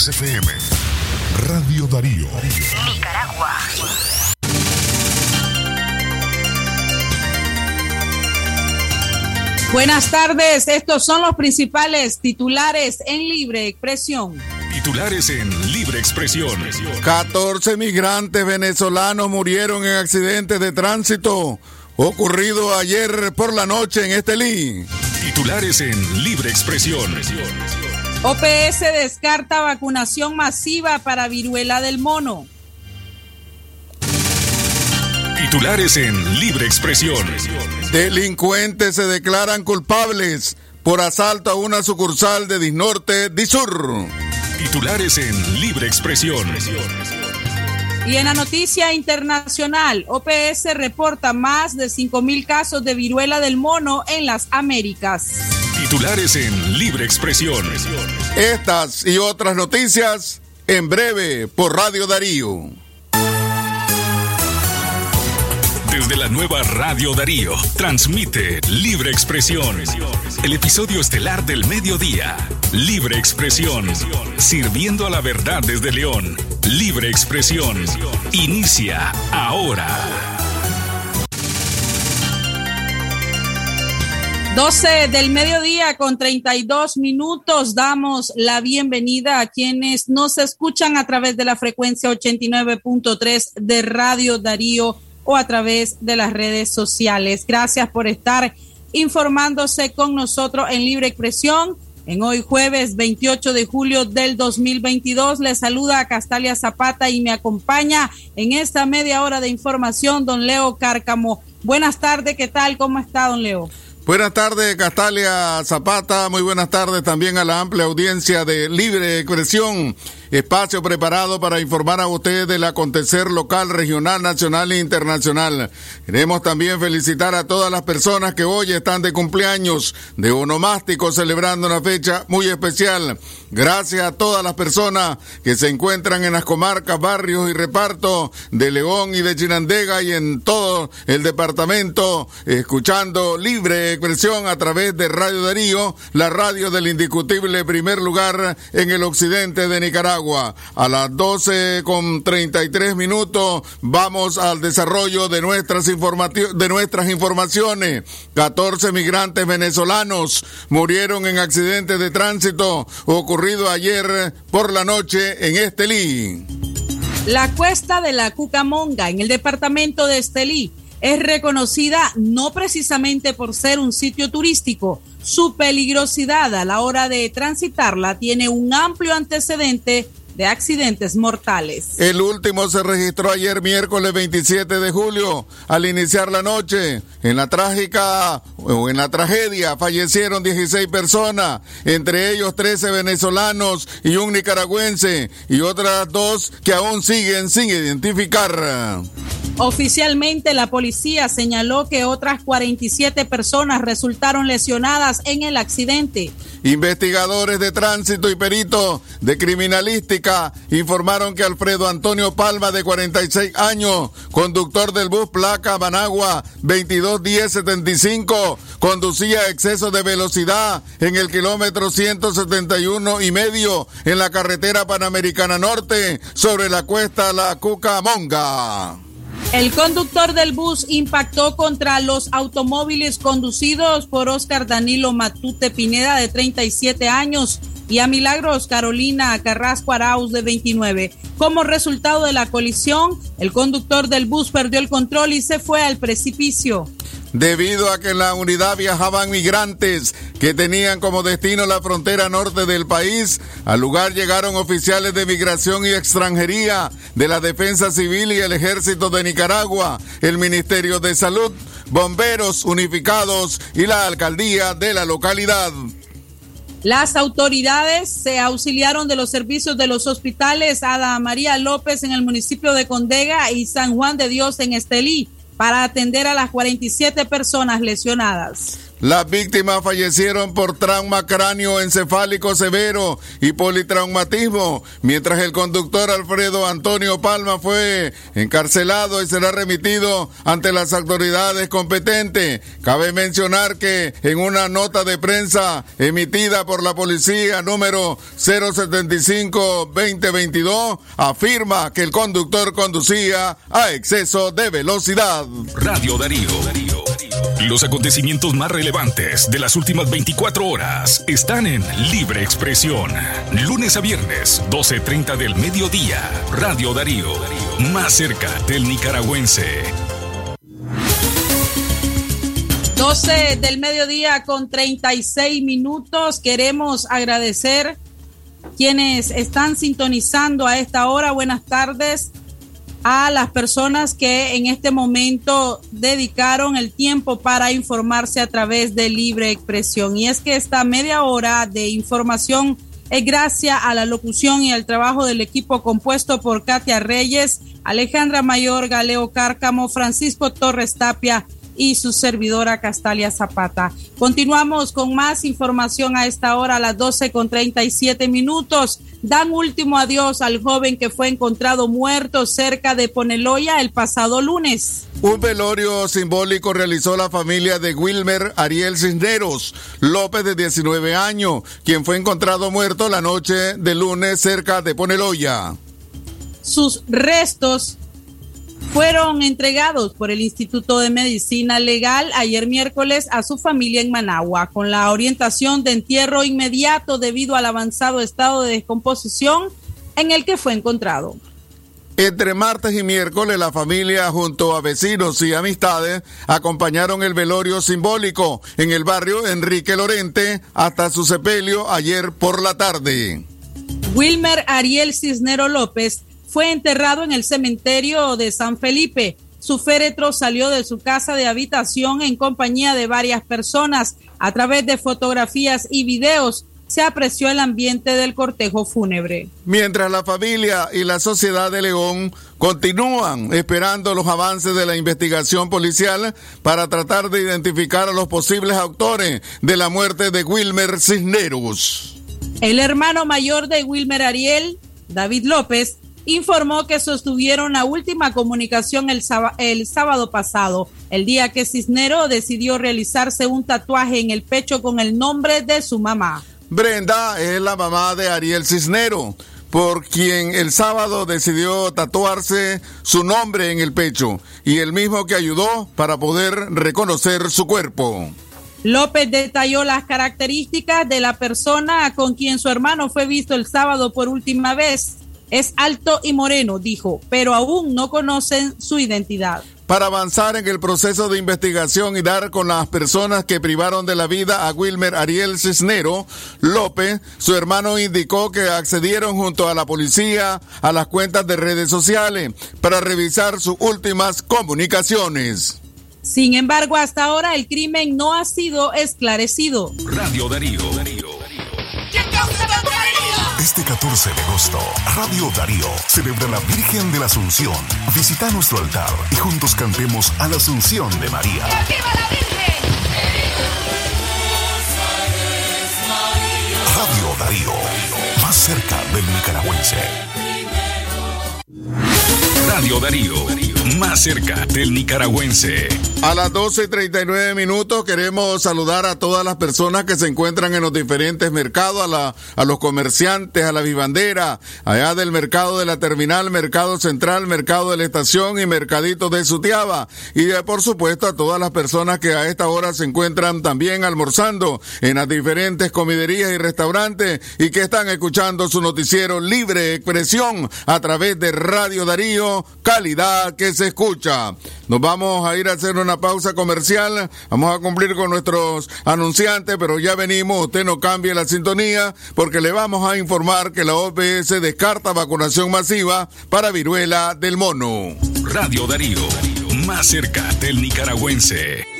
14 FM. Radio Darío. Nicaragua. Buenas tardes, estos son los principales titulares en libre expresión. Titulares en libre expresión. 14 migrantes venezolanos murieron en accidentes de tránsito ocurrido ayer por la noche en Estelí. Titulares en libre expresión. OPS descarta vacunación masiva para viruela del mono. Titulares en libre expresión. Delincuentes se declaran culpables por asalto a una sucursal de Disnorte, Disur. Titulares en libre expresión. Y en la noticia internacional, OPS reporta más de 5.000 casos de viruela del mono en las Américas. Titulares en libre expresión. Estas y otras noticias en breve por Radio Darío. Desde la nueva Radio Darío, transmite Libre Expresión. El episodio estelar del mediodía. Libre Expresión. Sirviendo a la verdad desde León. Libre Expresión. Inicia ahora. 12 del mediodía con 32 minutos damos la bienvenida a quienes nos escuchan a través de la frecuencia 89.3 de Radio Darío o a través de las redes sociales. Gracias por estar informándose con nosotros en Libre Expresión. En hoy jueves 28 de julio del 2022 le saluda a Castalia Zapata y me acompaña en esta media hora de información don Leo Cárcamo. Buenas tardes, ¿qué tal? ¿Cómo está don Leo? Buenas tardes, Castalia Zapata. Muy buenas tardes también a la amplia audiencia de Libre Expresión. Espacio preparado para informar a ustedes del acontecer local, regional, nacional e internacional. Queremos también felicitar a todas las personas que hoy están de cumpleaños, de onomástico, celebrando una fecha muy especial. Gracias a todas las personas que se encuentran en las comarcas, barrios y repartos de León y de Chinandega y en todo el departamento, escuchando libre expresión a través de Radio Darío, la radio del indiscutible primer lugar en el occidente de Nicaragua. A las 12 con 33 minutos vamos al desarrollo de nuestras, de nuestras informaciones. 14 migrantes venezolanos murieron en accidentes de tránsito ocurrido ayer por la noche en Estelí. La cuesta de la Cucamonga en el departamento de Estelí es reconocida no precisamente por ser un sitio turístico, su peligrosidad a la hora de transitarla tiene un amplio antecedente de accidentes mortales. El último se registró ayer miércoles 27 de julio. Al iniciar la noche, en la trágica o en la tragedia fallecieron 16 personas, entre ellos 13 venezolanos y un nicaragüense y otras dos que aún siguen sin identificar. Oficialmente la policía señaló que otras 47 personas resultaron lesionadas en el accidente. Investigadores de tránsito y peritos de criminalística informaron que Alfredo Antonio Palma, de 46 años, conductor del bus placa Managua 221075, conducía exceso de velocidad en el kilómetro 171 y medio en la carretera Panamericana Norte sobre la cuesta La Cucamonga. El conductor del bus impactó contra los automóviles conducidos por Oscar Danilo Matute Pineda, de 37 años, y a Milagros Carolina Carrasco Arauz, de 29. Como resultado de la colisión, el conductor del bus perdió el control y se fue al precipicio debido a que en la unidad viajaban migrantes que tenían como destino la frontera norte del país. Al lugar llegaron oficiales de migración y extranjería de la Defensa Civil y el Ejército de Nicaragua, el Ministerio de Salud, bomberos unificados y la alcaldía de la localidad. Las autoridades se auxiliaron de los servicios de los hospitales Ada María López en el municipio de Condega y San Juan de Dios en Estelí para atender a las 47 personas lesionadas. Las víctimas fallecieron por trauma cráneo encefálico severo y politraumatismo, mientras el conductor Alfredo Antonio Palma fue encarcelado y será remitido ante las autoridades competentes. Cabe mencionar que en una nota de prensa emitida por la policía número 075-2022 afirma que el conductor conducía a exceso de velocidad. Radio Darío. Los acontecimientos más relevantes de las últimas 24 horas están en Libre Expresión. Lunes a viernes, 12.30 del mediodía. Radio Darío. Más cerca del nicaragüense. 12 del mediodía con 36 minutos. Queremos agradecer quienes están sintonizando a esta hora. Buenas tardes a las personas que en este momento dedicaron el tiempo para informarse a través de libre expresión. Y es que esta media hora de información es gracias a la locución y al trabajo del equipo compuesto por Katia Reyes, Alejandra Mayor, Galeo Cárcamo, Francisco Torres Tapia y su servidora Castalia Zapata. Continuamos con más información a esta hora, a las 12 con 37 minutos. Dan último adiós al joven que fue encontrado muerto cerca de Poneloya el pasado lunes. Un velorio simbólico realizó la familia de Wilmer Ariel Cisneros López de 19 años, quien fue encontrado muerto la noche de lunes cerca de Poneloya. Sus restos fueron entregados por el Instituto de Medicina Legal ayer miércoles a su familia en Managua, con la orientación de entierro inmediato debido al avanzado estado de descomposición en el que fue encontrado. Entre martes y miércoles, la familia, junto a vecinos y amistades, acompañaron el velorio simbólico en el barrio Enrique Lorente hasta su sepelio ayer por la tarde. Wilmer Ariel Cisnero López fue enterrado en el cementerio de San Felipe. Su féretro salió de su casa de habitación en compañía de varias personas. A través de fotografías y videos se apreció el ambiente del cortejo fúnebre. Mientras la familia y la sociedad de León continúan esperando los avances de la investigación policial para tratar de identificar a los posibles autores de la muerte de Wilmer Cisneros. El hermano mayor de Wilmer Ariel, David López, informó que sostuvieron la última comunicación el, el, sábado pasado, el día que Cisnero decidió realizarse un tatuaje en el pecho con el nombre de su mamá. Brenda es la mamá de Ariel Cisnero, por quien el sábado decidió tatuarse su nombre en el pecho y el mismo que ayudó para poder reconocer su cuerpo. López detalló las características de la persona con quien su hermano fue visto el sábado por última vez es alto y moreno, dijo, pero aún no conocen su identidad. Para avanzar en el proceso de investigación y dar con las personas que privaron de la vida a Wilmer Ariel Cisnero López, su hermano indicó que accedieron junto a la policía a las cuentas de redes sociales para revisar sus últimas comunicaciones. Sin embargo, hasta ahora el crimen no ha sido esclarecido. Radio Darío. Darío. Este 14 de agosto, Radio Darío celebra la Virgen de la Asunción. Visita nuestro altar y juntos cantemos a la Asunción de María. ¡Viva la Virgen! Radio Darío, más cerca del nicaragüense. Radio Darío, más cerca del nicaragüense. A las 12.39 minutos queremos saludar a todas las personas que se encuentran en los diferentes mercados, a, la, a los comerciantes, a la vivandera, allá del mercado de la terminal, mercado central, mercado de la estación y mercadito de Sutiaba. Y eh, por supuesto a todas las personas que a esta hora se encuentran también almorzando en las diferentes comiderías y restaurantes y que están escuchando su noticiero Libre Expresión a través de Radio Darío calidad que se escucha. Nos vamos a ir a hacer una pausa comercial. Vamos a cumplir con nuestros anunciantes, pero ya venimos. Usted no cambie la sintonía porque le vamos a informar que la OPS descarta vacunación masiva para viruela del mono. Radio Darío, más cerca del nicaragüense.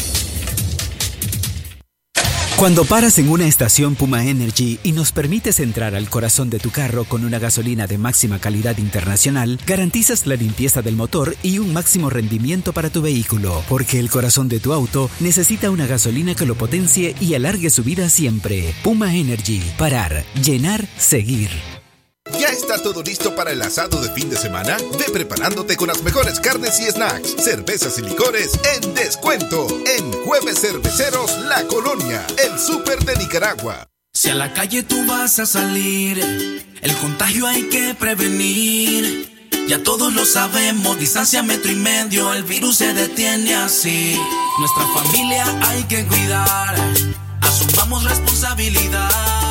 Cuando paras en una estación Puma Energy y nos permites entrar al corazón de tu carro con una gasolina de máxima calidad internacional, garantizas la limpieza del motor y un máximo rendimiento para tu vehículo, porque el corazón de tu auto necesita una gasolina que lo potencie y alargue su vida siempre. Puma Energy, parar, llenar, seguir. ¿Ya está todo listo para el asado de fin de semana? Ve preparándote con las mejores carnes y snacks, cervezas y licores en descuento en Jueves Cerveceros La Colonia, el súper de Nicaragua. Si a la calle tú vas a salir, el contagio hay que prevenir. Ya todos lo sabemos, distancia metro y medio, el virus se detiene así. Nuestra familia hay que cuidar, asumamos responsabilidad.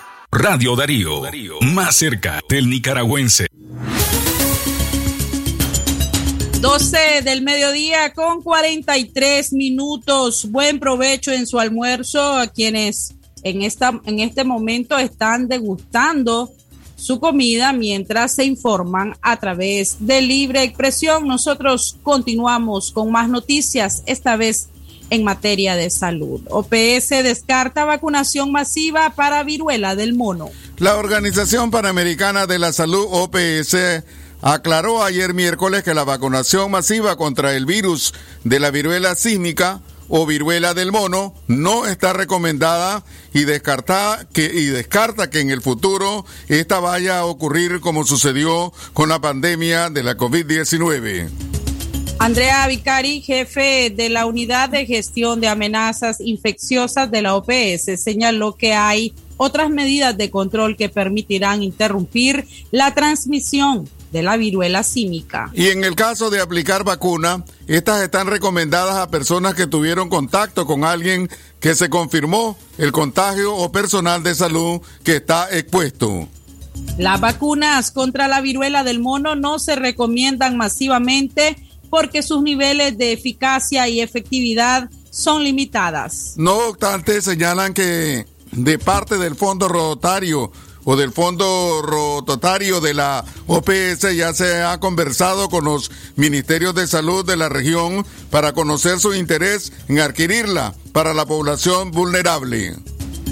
Radio Darío, más cerca del nicaragüense. 12 del mediodía con 43 minutos. Buen provecho en su almuerzo a quienes en, esta, en este momento están degustando su comida mientras se informan a través de Libre Expresión. Nosotros continuamos con más noticias, esta vez en materia de salud. OPS descarta vacunación masiva para viruela del mono. La Organización Panamericana de la Salud, OPS, aclaró ayer miércoles que la vacunación masiva contra el virus de la viruela sísmica o viruela del mono no está recomendada y descarta que y descarta que en el futuro esta vaya a ocurrir como sucedió con la pandemia de la COVID-19. Andrea Vicari, jefe de la Unidad de Gestión de Amenazas Infecciosas de la OPS, señaló que hay otras medidas de control que permitirán interrumpir la transmisión de la viruela símica. Y en el caso de aplicar vacuna, estas están recomendadas a personas que tuvieron contacto con alguien que se confirmó el contagio o personal de salud que está expuesto. Las vacunas contra la viruela del mono no se recomiendan masivamente porque sus niveles de eficacia y efectividad son limitadas. No obstante, señalan que de parte del Fondo Rotario o del Fondo Rototario de la OPS ya se ha conversado con los ministerios de salud de la región para conocer su interés en adquirirla para la población vulnerable.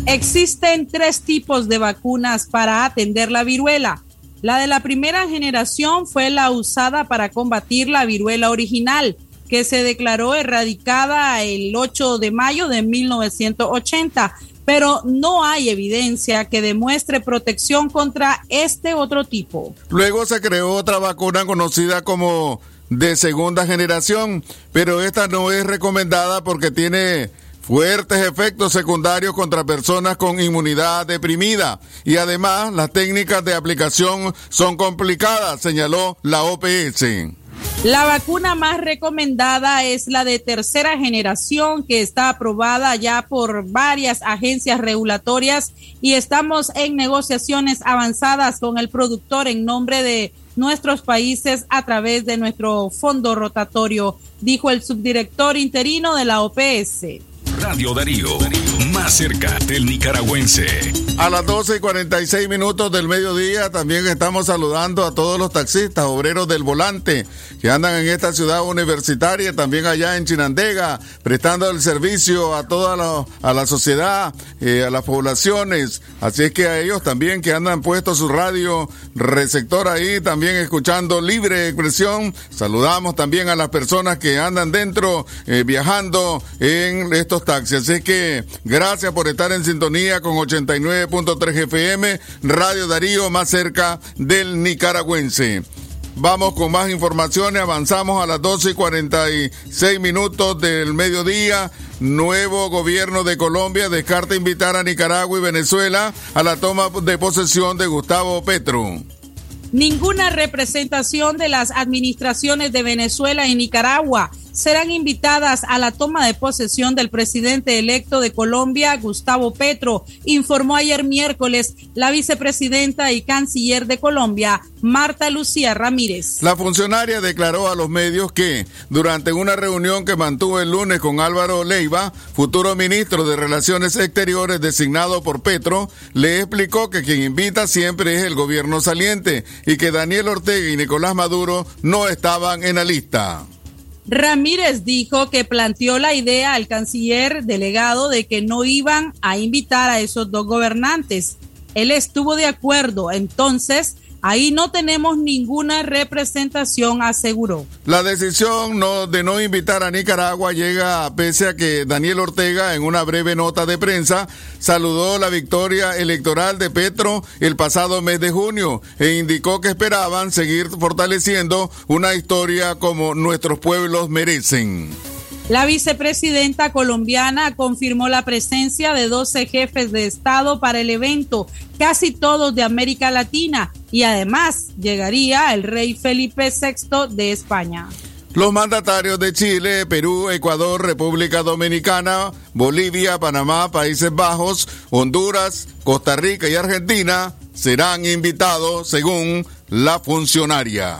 Existen tres tipos de vacunas para atender la viruela. La de la primera generación fue la usada para combatir la viruela original, que se declaró erradicada el 8 de mayo de 1980, pero no hay evidencia que demuestre protección contra este otro tipo. Luego se creó otra vacuna conocida como de segunda generación, pero esta no es recomendada porque tiene fuertes efectos secundarios contra personas con inmunidad deprimida y además las técnicas de aplicación son complicadas, señaló la OPS. La vacuna más recomendada es la de tercera generación que está aprobada ya por varias agencias regulatorias y estamos en negociaciones avanzadas con el productor en nombre de nuestros países a través de nuestro fondo rotatorio, dijo el subdirector interino de la OPS. Radio Darío, más cerca del nicaragüense. A las 12 y 46 minutos del mediodía también estamos saludando a todos los taxistas, obreros del volante que andan en esta ciudad universitaria, también allá en Chinandega, prestando el servicio a toda la, a la sociedad, eh, a las poblaciones. Así es que a ellos también que andan puesto su radio receptor ahí, también escuchando libre expresión. Saludamos también a las personas que andan dentro, eh, viajando en estos taxis. Así que gracias por estar en sintonía con 89.3 FM, Radio Darío, más cerca del nicaragüense. Vamos con más informaciones, avanzamos a las 12 y 46 minutos del mediodía. Nuevo gobierno de Colombia descarta invitar a Nicaragua y Venezuela a la toma de posesión de Gustavo Petro. Ninguna representación de las administraciones de Venezuela y Nicaragua serán invitadas a la toma de posesión del presidente electo de Colombia, Gustavo Petro, informó ayer miércoles la vicepresidenta y canciller de Colombia, Marta Lucía Ramírez. La funcionaria declaró a los medios que durante una reunión que mantuvo el lunes con Álvaro Leiva, futuro ministro de Relaciones Exteriores designado por Petro, le explicó que quien invita siempre es el gobierno saliente y que Daniel Ortega y Nicolás Maduro no estaban en la lista. Ramírez dijo que planteó la idea al canciller delegado de que no iban a invitar a esos dos gobernantes. Él estuvo de acuerdo, entonces Ahí no tenemos ninguna representación, aseguró. La decisión de no invitar a Nicaragua llega pese a que Daniel Ortega, en una breve nota de prensa, saludó la victoria electoral de Petro el pasado mes de junio e indicó que esperaban seguir fortaleciendo una historia como nuestros pueblos merecen. La vicepresidenta colombiana confirmó la presencia de 12 jefes de Estado para el evento, casi todos de América Latina, y además llegaría el rey Felipe VI de España. Los mandatarios de Chile, Perú, Ecuador, República Dominicana, Bolivia, Panamá, Países Bajos, Honduras, Costa Rica y Argentina serán invitados según la funcionaria.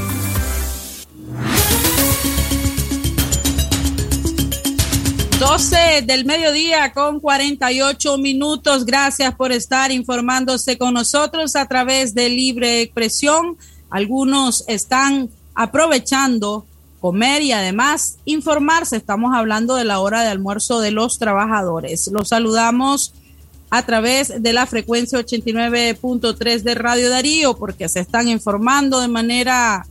12 del mediodía con 48 minutos. Gracias por estar informándose con nosotros a través de Libre Expresión. Algunos están aprovechando comer y además informarse. Estamos hablando de la hora de almuerzo de los trabajadores. Los saludamos a través de la frecuencia 89.3 de Radio Darío porque se están informando de manera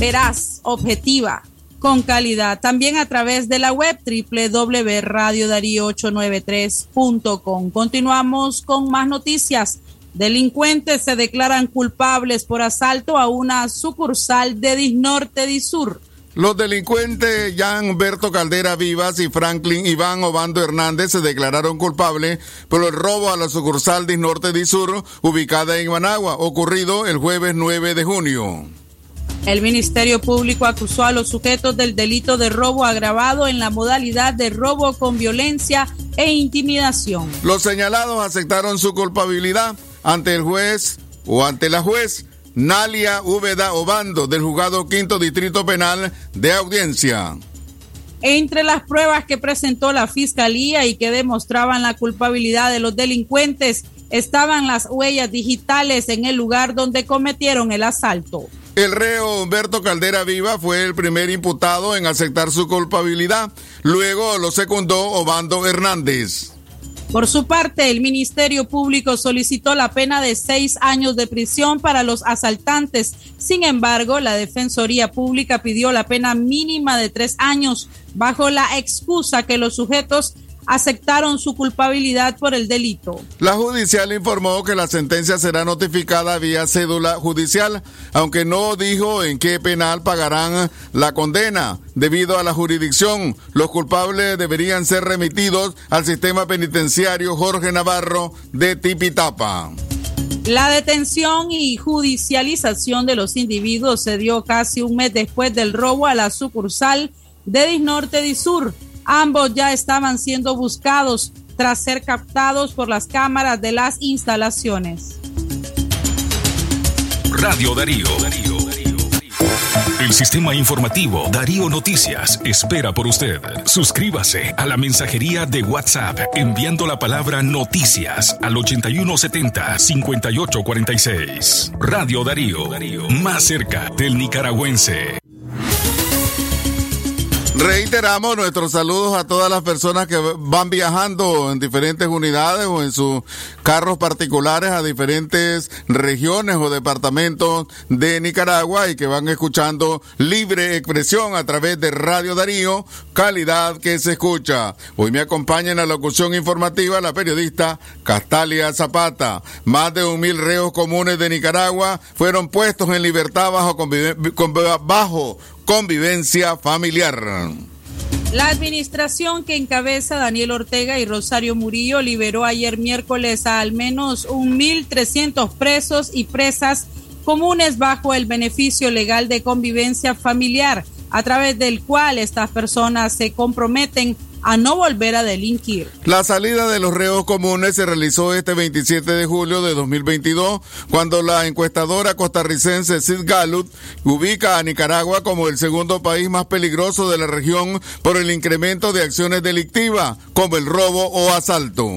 veraz, objetiva con calidad. También a través de la web www.radiodarío893.com. Continuamos con más noticias. Delincuentes se declaran culpables por asalto a una sucursal de Disnorte Disur. Los delincuentes Jan Berto Caldera Vivas y Franklin Iván Obando Hernández se declararon culpables por el robo a la sucursal Disnorte Disur ubicada en Managua, ocurrido el jueves 9 de junio. El Ministerio Público acusó a los sujetos del delito de robo agravado en la modalidad de robo con violencia e intimidación. Los señalados aceptaron su culpabilidad ante el juez o ante la juez Nalia Úbeda Obando del juzgado quinto distrito penal de audiencia. Entre las pruebas que presentó la fiscalía y que demostraban la culpabilidad de los delincuentes estaban las huellas digitales en el lugar donde cometieron el asalto. El reo Humberto Caldera Viva fue el primer imputado en aceptar su culpabilidad. Luego lo secundó Obando Hernández. Por su parte, el Ministerio Público solicitó la pena de seis años de prisión para los asaltantes. Sin embargo, la Defensoría Pública pidió la pena mínima de tres años bajo la excusa que los sujetos aceptaron su culpabilidad por el delito. La judicial informó que la sentencia será notificada vía cédula judicial, aunque no dijo en qué penal pagarán la condena. Debido a la jurisdicción, los culpables deberían ser remitidos al sistema penitenciario Jorge Navarro de Tipitapa. La detención y judicialización de los individuos se dio casi un mes después del robo a la sucursal de Disnorte de Sur Ambos ya estaban siendo buscados tras ser captados por las cámaras de las instalaciones. Radio Darío. El sistema informativo Darío Noticias espera por usted. Suscríbase a la mensajería de WhatsApp enviando la palabra noticias al 8170-5846. Radio Darío, más cerca del nicaragüense. Reiteramos nuestros saludos a todas las personas que van viajando en diferentes unidades o en sus carros particulares a diferentes regiones o departamentos de Nicaragua y que van escuchando libre expresión a través de Radio Darío, calidad que se escucha. Hoy me acompaña en la locución informativa la periodista Castalia Zapata. Más de un mil reos comunes de Nicaragua fueron puestos en libertad bajo, bajo convivencia familiar. La administración que encabeza Daniel Ortega y Rosario Murillo liberó ayer miércoles a al menos 1.300 presos y presas comunes bajo el beneficio legal de convivencia familiar, a través del cual estas personas se comprometen a no volver a delinquir. La salida de los reos comunes se realizó este 27 de julio de 2022, cuando la encuestadora costarricense Sid Gallup ubica a Nicaragua como el segundo país más peligroso de la región por el incremento de acciones delictivas, como el robo o asalto.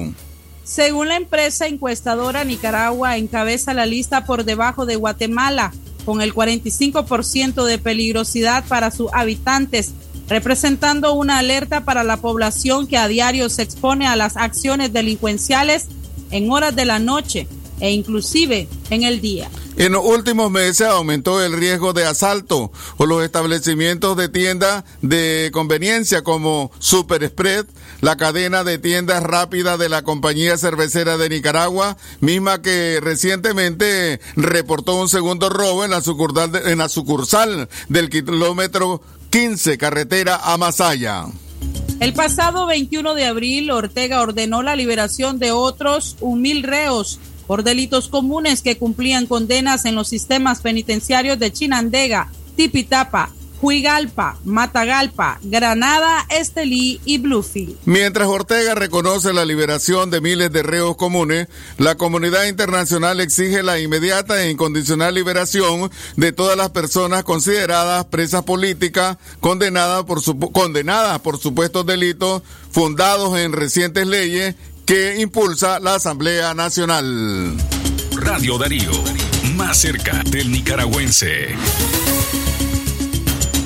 Según la empresa encuestadora, Nicaragua encabeza la lista por debajo de Guatemala, con el 45% de peligrosidad para sus habitantes representando una alerta para la población que a diario se expone a las acciones delincuenciales en horas de la noche e inclusive en el día. En los últimos meses aumentó el riesgo de asalto o los establecimientos de tiendas de conveniencia como Super Spread, la cadena de tiendas rápidas de la compañía cervecera de Nicaragua, misma que recientemente reportó un segundo robo en la sucursal, en la sucursal del kilómetro 15, carretera a Masaya. El pasado 21 de abril, Ortega ordenó la liberación de otros mil reos por delitos comunes que cumplían condenas en los sistemas penitenciarios de Chinandega, Tipitapa, Huigalpa, Matagalpa, Granada, Estelí y Bluefield. Mientras Ortega reconoce la liberación de miles de reos comunes, la comunidad internacional exige la inmediata e incondicional liberación de todas las personas consideradas presas políticas condenadas por, condenadas por supuestos delitos fundados en recientes leyes que impulsa la Asamblea Nacional. Radio Darío, más cerca del nicaragüense.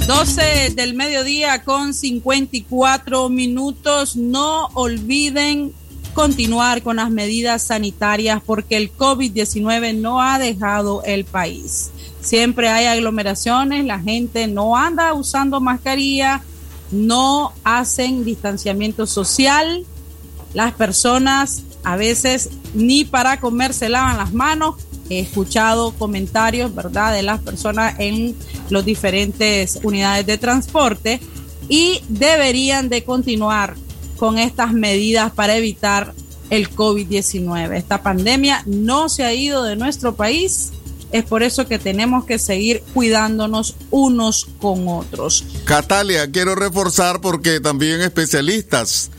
12 del mediodía con 54 minutos. No olviden continuar con las medidas sanitarias porque el COVID-19 no ha dejado el país. Siempre hay aglomeraciones, la gente no anda usando mascarilla, no hacen distanciamiento social, las personas a veces ni para comer se lavan las manos he escuchado comentarios, ¿verdad?, de las personas en las diferentes unidades de transporte y deberían de continuar con estas medidas para evitar el COVID-19. Esta pandemia no se ha ido de nuestro país. Es por eso que tenemos que seguir cuidándonos unos con otros. Catalia, quiero reforzar porque también especialistas,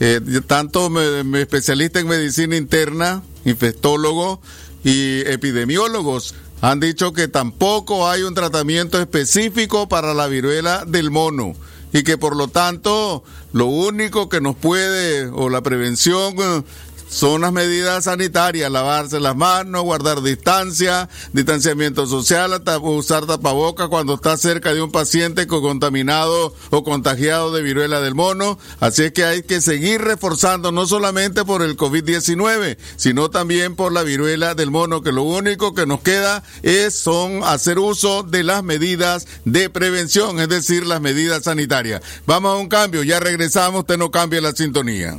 eh, tanto especialistas en medicina interna, infectólogo, y epidemiólogos han dicho que tampoco hay un tratamiento específico para la viruela del mono y que por lo tanto lo único que nos puede o la prevención eh, son las medidas sanitarias, lavarse las manos, guardar distancia, distanciamiento social, usar tapabocas cuando está cerca de un paciente contaminado o contagiado de viruela del mono. Así es que hay que seguir reforzando no solamente por el COVID-19, sino también por la viruela del mono, que lo único que nos queda es son hacer uso de las medidas de prevención, es decir, las medidas sanitarias. Vamos a un cambio, ya regresamos, usted no cambia la sintonía.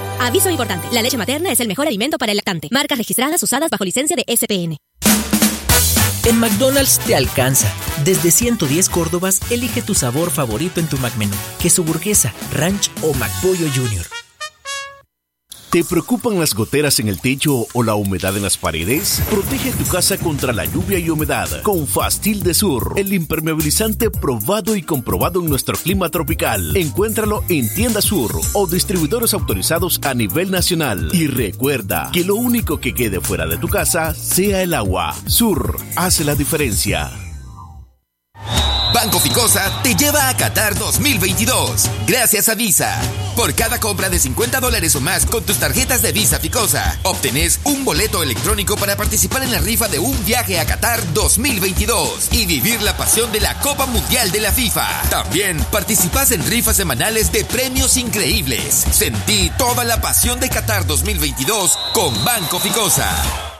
Aviso importante, la leche materna es el mejor alimento para el lactante. Marcas registradas usadas bajo licencia de SPN. En McDonald's te alcanza. Desde 110 Córdobas, elige tu sabor favorito en tu McMenú. Queso burguesa, ranch o McPollo Junior. ¿Te preocupan las goteras en el techo o la humedad en las paredes? Protege tu casa contra la lluvia y humedad con Fastil de Sur, el impermeabilizante probado y comprobado en nuestro clima tropical. Encuéntralo en Tienda Sur o distribuidores autorizados a nivel nacional. Y recuerda que lo único que quede fuera de tu casa sea el agua. Sur hace la diferencia. Banco Ficosa te lleva a Qatar 2022. Gracias a Visa. Por cada compra de 50 dólares o más con tus tarjetas de Visa Ficosa, obtenés un boleto electrónico para participar en la rifa de un viaje a Qatar 2022 y vivir la pasión de la Copa Mundial de la FIFA. También participas en rifas semanales de premios increíbles. Sentí toda la pasión de Qatar 2022 con Banco Ficosa.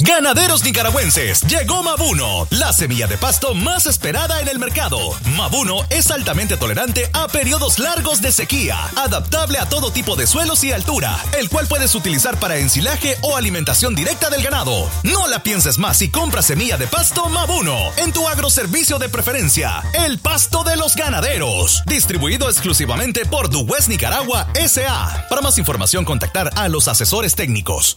Ganaderos nicaragüenses, llegó Mabuno, la semilla de pasto más esperada en el mercado. Mabuno es altamente tolerante a periodos largos de sequía, adaptable a todo tipo de suelos y altura, el cual puedes utilizar para ensilaje o alimentación directa del ganado. No la pienses más y compra semilla de pasto Mabuno en tu agroservicio de preferencia, el pasto de los ganaderos, distribuido exclusivamente por Duwes Nicaragua SA. Para más información contactar a los asesores técnicos.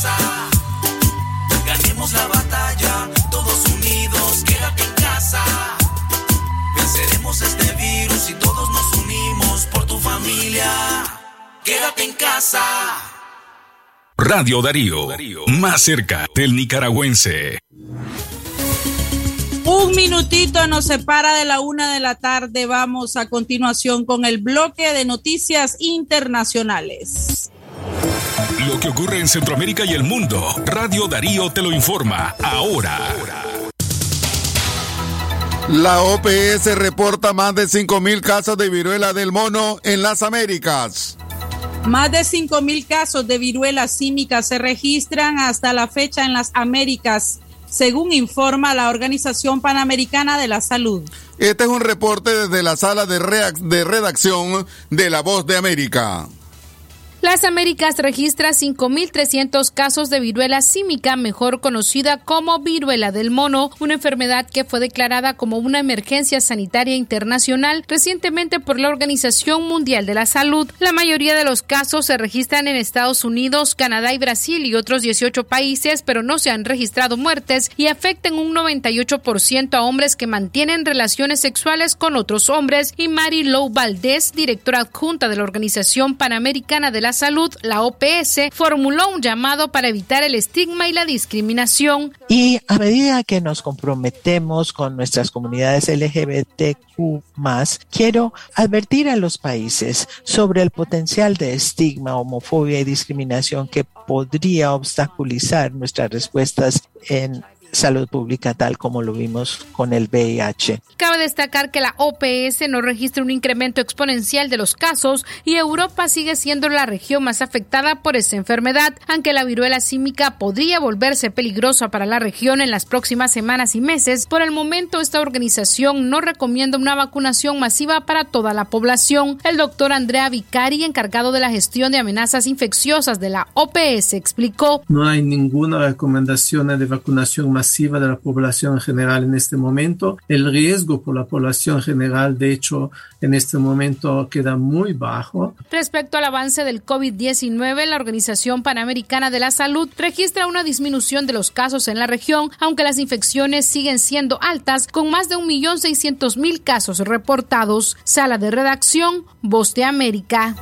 Casa. Ganemos la batalla, todos unidos, quédate en casa. Venceremos este virus y todos nos unimos por tu familia. Quédate en casa. Radio Darío, más cerca del nicaragüense. Un minutito nos separa de la una de la tarde. Vamos a continuación con el bloque de noticias internacionales. Lo que ocurre en Centroamérica y el mundo, Radio Darío te lo informa ahora. La OPS reporta más de 5.000 casos de viruela del mono en las Américas. Más de 5.000 casos de viruela símica se registran hasta la fecha en las Américas según informa la Organización Panamericana de la Salud. Este es un reporte desde la sala de, de redacción de La Voz de América. Las Américas registra 5.300 casos de viruela símica, mejor conocida como viruela del mono, una enfermedad que fue declarada como una emergencia sanitaria internacional recientemente por la Organización Mundial de la Salud. La mayoría de los casos se registran en Estados Unidos, Canadá y Brasil y otros 18 países, pero no se han registrado muertes y afectan un 98% a hombres que mantienen relaciones sexuales con otros hombres. Y Mary Lou Valdés, directora adjunta de la Organización Panamericana de la la Salud, la OPS, formuló un llamado para evitar el estigma y la discriminación. Y a medida que nos comprometemos con nuestras comunidades LGBTQ, quiero advertir a los países sobre el potencial de estigma, homofobia y discriminación que podría obstaculizar nuestras respuestas en salud pública tal como lo vimos con el VIH. Cabe destacar que la OPS no registra un incremento exponencial de los casos y Europa sigue siendo la región más afectada por esta enfermedad, aunque la viruela símica podría volverse peligrosa para la región en las próximas semanas y meses. Por el momento, esta organización no recomienda una vacunación masiva para toda la población. El doctor Andrea Vicari, encargado de la gestión de amenazas infecciosas de la OPS, explicó. No hay ninguna recomendación de vacunación masiva de la población en general en este momento. El riesgo por la población general, de hecho, en este momento queda muy bajo. Respecto al avance del COVID-19, la Organización Panamericana de la Salud registra una disminución de los casos en la región, aunque las infecciones siguen siendo altas, con más de 1.600.000 casos reportados. Sala de redacción, Voz de América.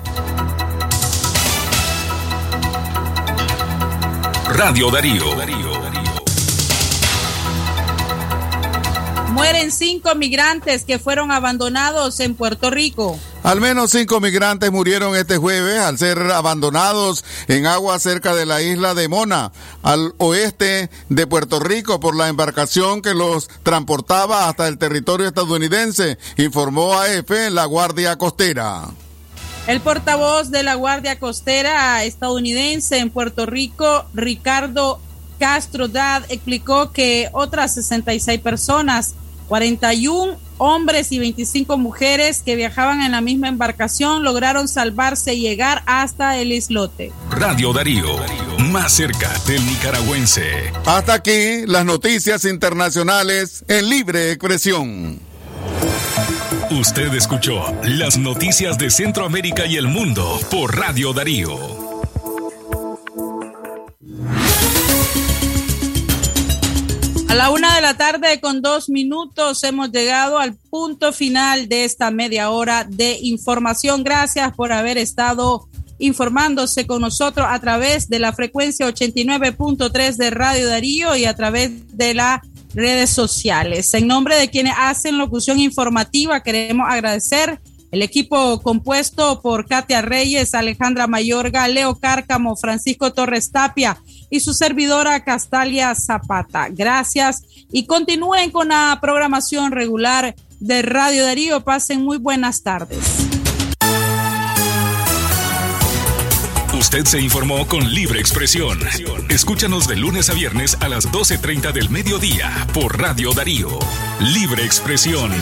Radio Darío. Mueren cinco migrantes que fueron abandonados en Puerto Rico. Al menos cinco migrantes murieron este jueves al ser abandonados en agua cerca de la isla de Mona, al oeste de Puerto Rico, por la embarcación que los transportaba hasta el territorio estadounidense, informó AF la Guardia Costera. El portavoz de la Guardia Costera estadounidense en Puerto Rico, Ricardo Castro Dad, explicó que otras 66 personas 41 hombres y 25 mujeres que viajaban en la misma embarcación lograron salvarse y llegar hasta el islote. Radio Darío, más cerca del nicaragüense. Hasta aquí las noticias internacionales en libre expresión. Usted escuchó las noticias de Centroamérica y el mundo por Radio Darío. La una de la tarde con dos minutos hemos llegado al punto final de esta media hora de información. Gracias por haber estado informándose con nosotros a través de la frecuencia 89.3 de Radio Darío y a través de las redes sociales. En nombre de quienes hacen locución informativa, queremos agradecer el equipo compuesto por Katia Reyes, Alejandra Mayorga, Leo Cárcamo, Francisco Torres Tapia y su servidora Castalia Zapata. Gracias y continúen con la programación regular de Radio Darío. Pasen muy buenas tardes. Usted se informó con libre expresión. Escúchanos de lunes a viernes a las 12.30 del mediodía por Radio Darío. Libre expresión.